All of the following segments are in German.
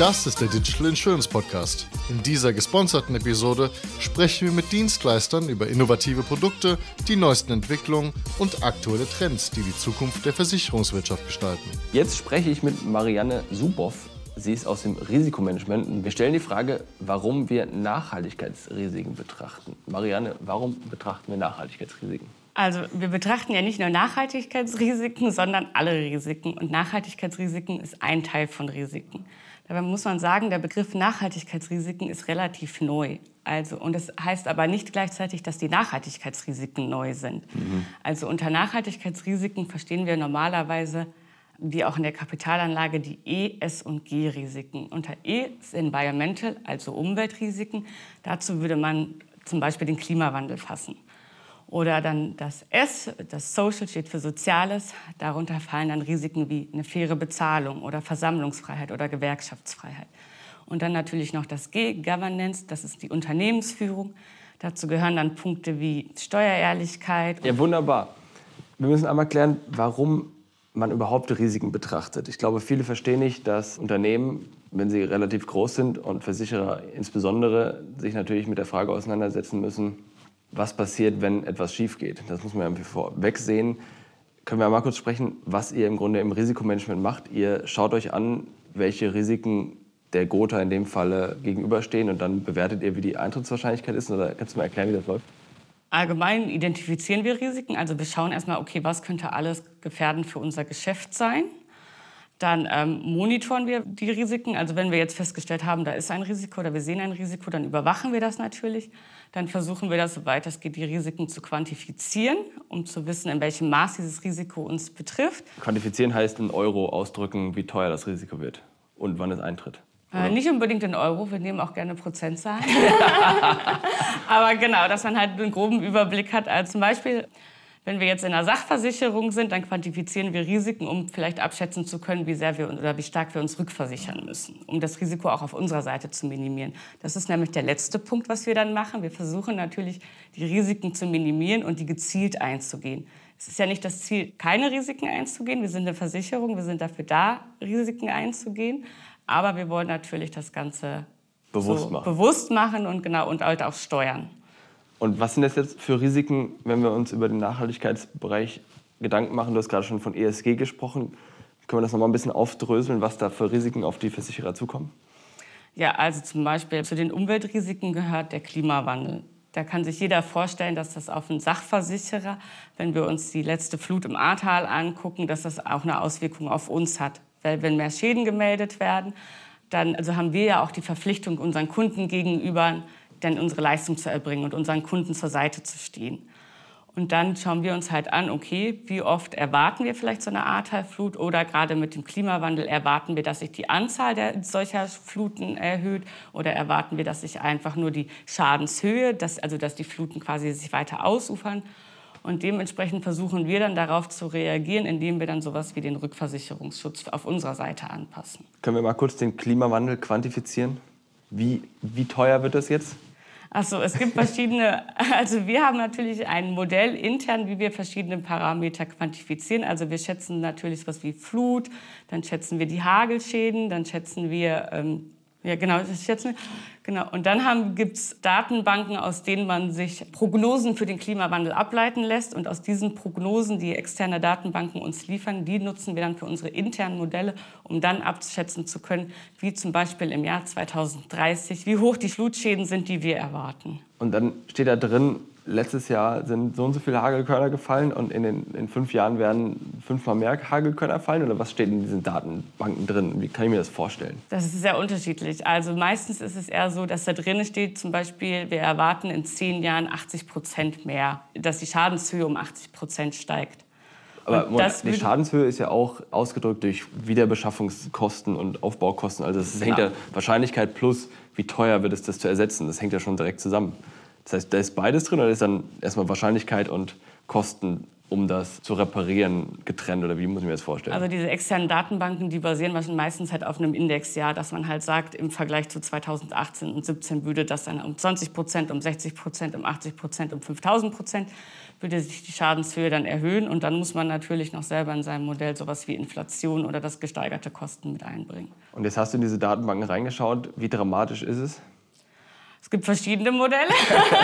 Das ist der Digital Insurance Podcast. In dieser gesponserten Episode sprechen wir mit Dienstleistern über innovative Produkte, die neuesten Entwicklungen und aktuelle Trends, die die Zukunft der Versicherungswirtschaft gestalten. Jetzt spreche ich mit Marianne Suboff. Sie ist aus dem Risikomanagement. Wir stellen die Frage, warum wir Nachhaltigkeitsrisiken betrachten. Marianne, warum betrachten wir Nachhaltigkeitsrisiken? Also wir betrachten ja nicht nur Nachhaltigkeitsrisiken, sondern alle Risiken. Und Nachhaltigkeitsrisiken ist ein Teil von Risiken. Dabei muss man sagen, der Begriff Nachhaltigkeitsrisiken ist relativ neu. Also, und das heißt aber nicht gleichzeitig, dass die Nachhaltigkeitsrisiken neu sind. Mhm. Also unter Nachhaltigkeitsrisiken verstehen wir normalerweise, wie auch in der Kapitalanlage, die E, S und G-Risiken. Unter E ist Environmental, also Umweltrisiken. Dazu würde man zum Beispiel den Klimawandel fassen. Oder dann das S, das Social steht für Soziales. Darunter fallen dann Risiken wie eine faire Bezahlung oder Versammlungsfreiheit oder Gewerkschaftsfreiheit. Und dann natürlich noch das G, Governance, das ist die Unternehmensführung. Dazu gehören dann Punkte wie Steuerehrlichkeit. Ja, wunderbar. Wir müssen einmal klären, warum man überhaupt Risiken betrachtet. Ich glaube, viele verstehen nicht, dass Unternehmen, wenn sie relativ groß sind und Versicherer insbesondere, sich natürlich mit der Frage auseinandersetzen müssen, was passiert, wenn etwas schief geht. Das muss man ja vorweg sehen. Können wir mal kurz sprechen, was ihr im Grunde im Risikomanagement macht? Ihr schaut euch an, welche Risiken der Gotha in dem Falle gegenüberstehen und dann bewertet ihr, wie die Eintrittswahrscheinlichkeit ist? Oder kannst du mal erklären, wie das läuft? Allgemein identifizieren wir Risiken. Also wir schauen erstmal, okay, was könnte alles gefährdend für unser Geschäft sein? Dann ähm, monitoren wir die Risiken. Also wenn wir jetzt festgestellt haben, da ist ein Risiko oder wir sehen ein Risiko, dann überwachen wir das natürlich. Dann versuchen wir das, soweit es geht, die Risiken zu quantifizieren, um zu wissen, in welchem Maß dieses Risiko uns betrifft. Quantifizieren heißt in Euro ausdrücken, wie teuer das Risiko wird und wann es eintritt. Äh, nicht unbedingt in Euro, wir nehmen auch gerne Prozentzahlen. Aber genau, dass man halt einen groben Überblick hat. Also zum Beispiel wenn wir jetzt in einer Sachversicherung sind, dann quantifizieren wir Risiken, um vielleicht abschätzen zu können, wie sehr wir oder wie stark wir uns rückversichern müssen, um das Risiko auch auf unserer Seite zu minimieren. Das ist nämlich der letzte Punkt, was wir dann machen. Wir versuchen natürlich, die Risiken zu minimieren und die gezielt einzugehen. Es ist ja nicht das Ziel, keine Risiken einzugehen. Wir sind eine Versicherung, wir sind dafür da, Risiken einzugehen. Aber wir wollen natürlich das Ganze bewusst, so machen. bewusst machen und genau und halt auch steuern. Und was sind das jetzt für Risiken, wenn wir uns über den Nachhaltigkeitsbereich Gedanken machen? Du hast gerade schon von ESG gesprochen. Können wir das noch mal ein bisschen aufdröseln, was da für Risiken auf die Versicherer zukommen? Ja, also zum Beispiel zu den Umweltrisiken gehört der Klimawandel. Da kann sich jeder vorstellen, dass das auf einen Sachversicherer, wenn wir uns die letzte Flut im Ahrtal angucken, dass das auch eine Auswirkung auf uns hat. Weil wenn mehr Schäden gemeldet werden, dann also haben wir ja auch die Verpflichtung unseren Kunden gegenüber, dann unsere Leistung zu erbringen und unseren Kunden zur Seite zu stehen. Und dann schauen wir uns halt an, okay, wie oft erwarten wir vielleicht so eine Ahrtalflut oder gerade mit dem Klimawandel erwarten wir, dass sich die Anzahl der solcher Fluten erhöht oder erwarten wir, dass sich einfach nur die Schadenshöhe, dass, also dass die Fluten quasi sich weiter ausufern. Und dementsprechend versuchen wir dann darauf zu reagieren, indem wir dann sowas wie den Rückversicherungsschutz auf unserer Seite anpassen. Können wir mal kurz den Klimawandel quantifizieren? Wie, wie teuer wird das jetzt? Achso, es gibt verschiedene, also wir haben natürlich ein Modell intern, wie wir verschiedene Parameter quantifizieren. Also wir schätzen natürlich was wie Flut, dann schätzen wir die Hagelschäden, dann schätzen wir ähm, ja, genau, das schätzen wir. Genau. Und dann gibt es Datenbanken, aus denen man sich Prognosen für den Klimawandel ableiten lässt. Und aus diesen Prognosen, die externe Datenbanken uns liefern, die nutzen wir dann für unsere internen Modelle, um dann abschätzen zu können, wie zum Beispiel im Jahr 2030, wie hoch die Flutschäden sind, die wir erwarten. Und dann steht da drin, letztes Jahr sind so und so viele Hagelkörner gefallen und in, den, in fünf Jahren werden fünfmal mehr Hagelkörner fallen? Oder was steht in diesen Datenbanken drin? Wie kann ich mir das vorstellen? Das ist sehr unterschiedlich. Also meistens ist es eher so, dass da drin steht, zum Beispiel, wir erwarten in zehn Jahren 80 Prozent mehr, dass die Schadenshöhe um 80 Prozent steigt. Aber die Schadenshöhe ist ja auch ausgedrückt durch Wiederbeschaffungskosten und Aufbaukosten. Also es hängt ja Wahrscheinlichkeit plus, wie teuer wird es, das zu ersetzen. Das hängt ja schon direkt zusammen. Das heißt, da ist beides drin oder ist dann erstmal Wahrscheinlichkeit und Kosten um das zu reparieren, getrennt oder wie muss ich mir das vorstellen? Also diese externen Datenbanken, die basieren meistens halt auf einem Indexjahr, dass man halt sagt, im Vergleich zu 2018 und 2017 würde das dann um 20 Prozent, um 60 Prozent, um 80 Prozent, um 5000 Prozent würde sich die Schadenshöhe dann erhöhen und dann muss man natürlich noch selber in seinem Modell sowas wie Inflation oder das gesteigerte Kosten mit einbringen. Und jetzt hast du in diese Datenbanken reingeschaut. Wie dramatisch ist es? Es gibt verschiedene Modelle,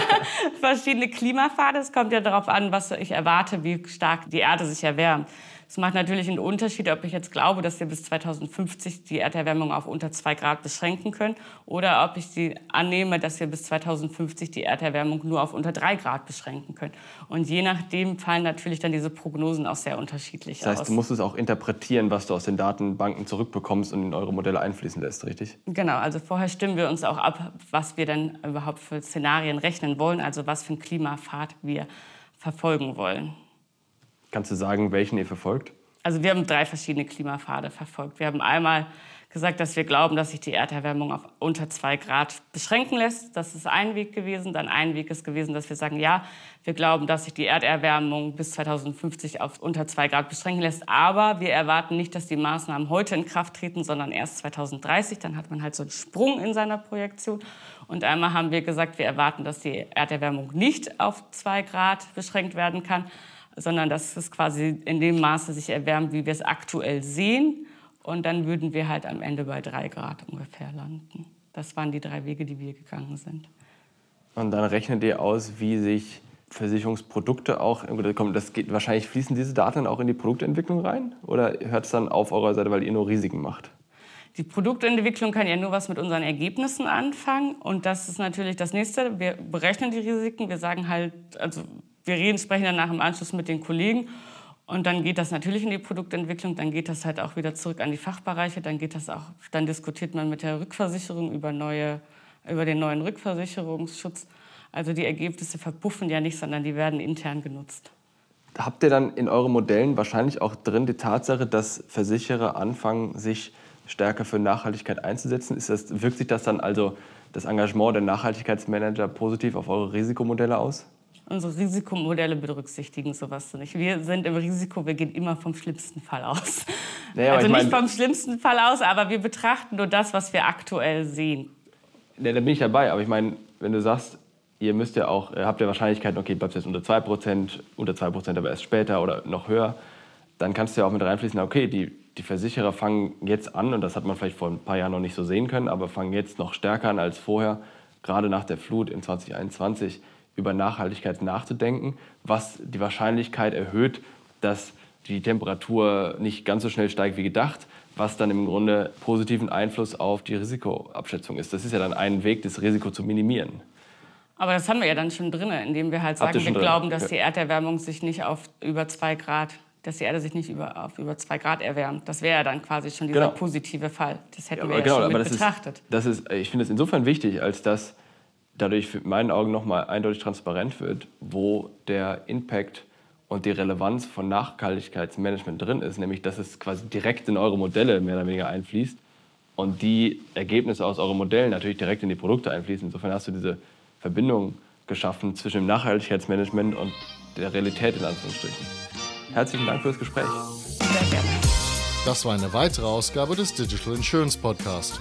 verschiedene Klimapfade. Es kommt ja darauf an, was ich erwarte, wie stark die Erde sich erwärmt. Es macht natürlich einen Unterschied, ob ich jetzt glaube, dass wir bis 2050 die Erderwärmung auf unter 2 Grad beschränken können oder ob ich die annehme, dass wir bis 2050 die Erderwärmung nur auf unter 3 Grad beschränken können. Und je nachdem fallen natürlich dann diese Prognosen auch sehr unterschiedlich aus. Das heißt, aus. du musst es auch interpretieren, was du aus den Datenbanken zurückbekommst und in eure Modelle einfließen lässt, richtig? Genau, also vorher stimmen wir uns auch ab, was wir dann überhaupt für Szenarien rechnen wollen, also was für einen Klimapfad wir verfolgen wollen. Kannst du sagen, welchen ihr verfolgt? Also wir haben drei verschiedene Klimapfade verfolgt. Wir haben einmal gesagt, dass wir glauben, dass sich die Erderwärmung auf unter zwei Grad beschränken lässt. Das ist ein Weg gewesen. Dann ein Weg ist gewesen, dass wir sagen, ja, wir glauben, dass sich die Erderwärmung bis 2050 auf unter zwei Grad beschränken lässt. Aber wir erwarten nicht, dass die Maßnahmen heute in Kraft treten, sondern erst 2030. Dann hat man halt so einen Sprung in seiner Projektion. Und einmal haben wir gesagt, wir erwarten, dass die Erderwärmung nicht auf zwei Grad beschränkt werden kann, sondern dass es quasi in dem Maße sich erwärmt, wie wir es aktuell sehen. Und dann würden wir halt am Ende bei drei Grad ungefähr landen. Das waren die drei Wege, die wir gegangen sind. Und dann rechnet ihr aus, wie sich Versicherungsprodukte auch, das geht, wahrscheinlich fließen diese Daten auch in die Produktentwicklung rein? Oder hört es dann auf eurer Seite, weil ihr nur Risiken macht? Die Produktentwicklung kann ja nur was mit unseren Ergebnissen anfangen. Und das ist natürlich das Nächste. Wir berechnen die Risiken. Wir sagen halt, also wir reden, sprechen danach im Anschluss mit den Kollegen. Und dann geht das natürlich in die Produktentwicklung, dann geht das halt auch wieder zurück an die Fachbereiche, dann geht das auch, dann diskutiert man mit der Rückversicherung über, neue, über den neuen Rückversicherungsschutz. Also die Ergebnisse verpuffen ja nicht, sondern die werden intern genutzt. Habt ihr dann in euren Modellen wahrscheinlich auch drin die Tatsache, dass Versicherer anfangen, sich stärker für Nachhaltigkeit einzusetzen? Ist das, wirkt sich das dann also das Engagement der Nachhaltigkeitsmanager positiv auf eure Risikomodelle aus? Unsere Risikomodelle berücksichtigen sowas nicht. Wir sind im Risiko, wir gehen immer vom schlimmsten Fall aus. Naja, also nicht vom schlimmsten Fall aus, aber wir betrachten nur das, was wir aktuell sehen. Ja, da bin ich dabei, aber ich meine, wenn du sagst, ihr müsst ja auch, habt ihr Wahrscheinlichkeiten, okay, bleibt jetzt unter 2%, unter 2% aber erst später oder noch höher, dann kannst du ja auch mit reinfließen, okay, die, die Versicherer fangen jetzt an, und das hat man vielleicht vor ein paar Jahren noch nicht so sehen können, aber fangen jetzt noch stärker an als vorher, gerade nach der Flut in 2021 über Nachhaltigkeit nachzudenken, was die Wahrscheinlichkeit erhöht, dass die Temperatur nicht ganz so schnell steigt wie gedacht, was dann im Grunde positiven Einfluss auf die Risikoabschätzung ist. Das ist ja dann ein Weg, das Risiko zu minimieren. Aber das haben wir ja dann schon drin, indem wir halt sagen, wir drin? glauben, dass die Erderwärmung sich nicht auf über zwei Grad, dass die Erde sich nicht über, auf über zwei Grad erwärmt. Das wäre ja dann quasi schon dieser genau. positive Fall. Das hätten ja, wir ja genau, schon mit betrachtet. Ist, das ist, ich finde es insofern wichtig, als dass dadurch in meinen Augen nochmal eindeutig transparent wird, wo der Impact und die Relevanz von Nachhaltigkeitsmanagement drin ist, nämlich dass es quasi direkt in eure Modelle mehr oder weniger einfließt und die Ergebnisse aus euren Modellen natürlich direkt in die Produkte einfließen. Insofern hast du diese Verbindung geschaffen zwischen dem Nachhaltigkeitsmanagement und der Realität in Anführungsstrichen. Herzlichen Dank für das Gespräch. Das war eine weitere Ausgabe des Digital Insurance Podcast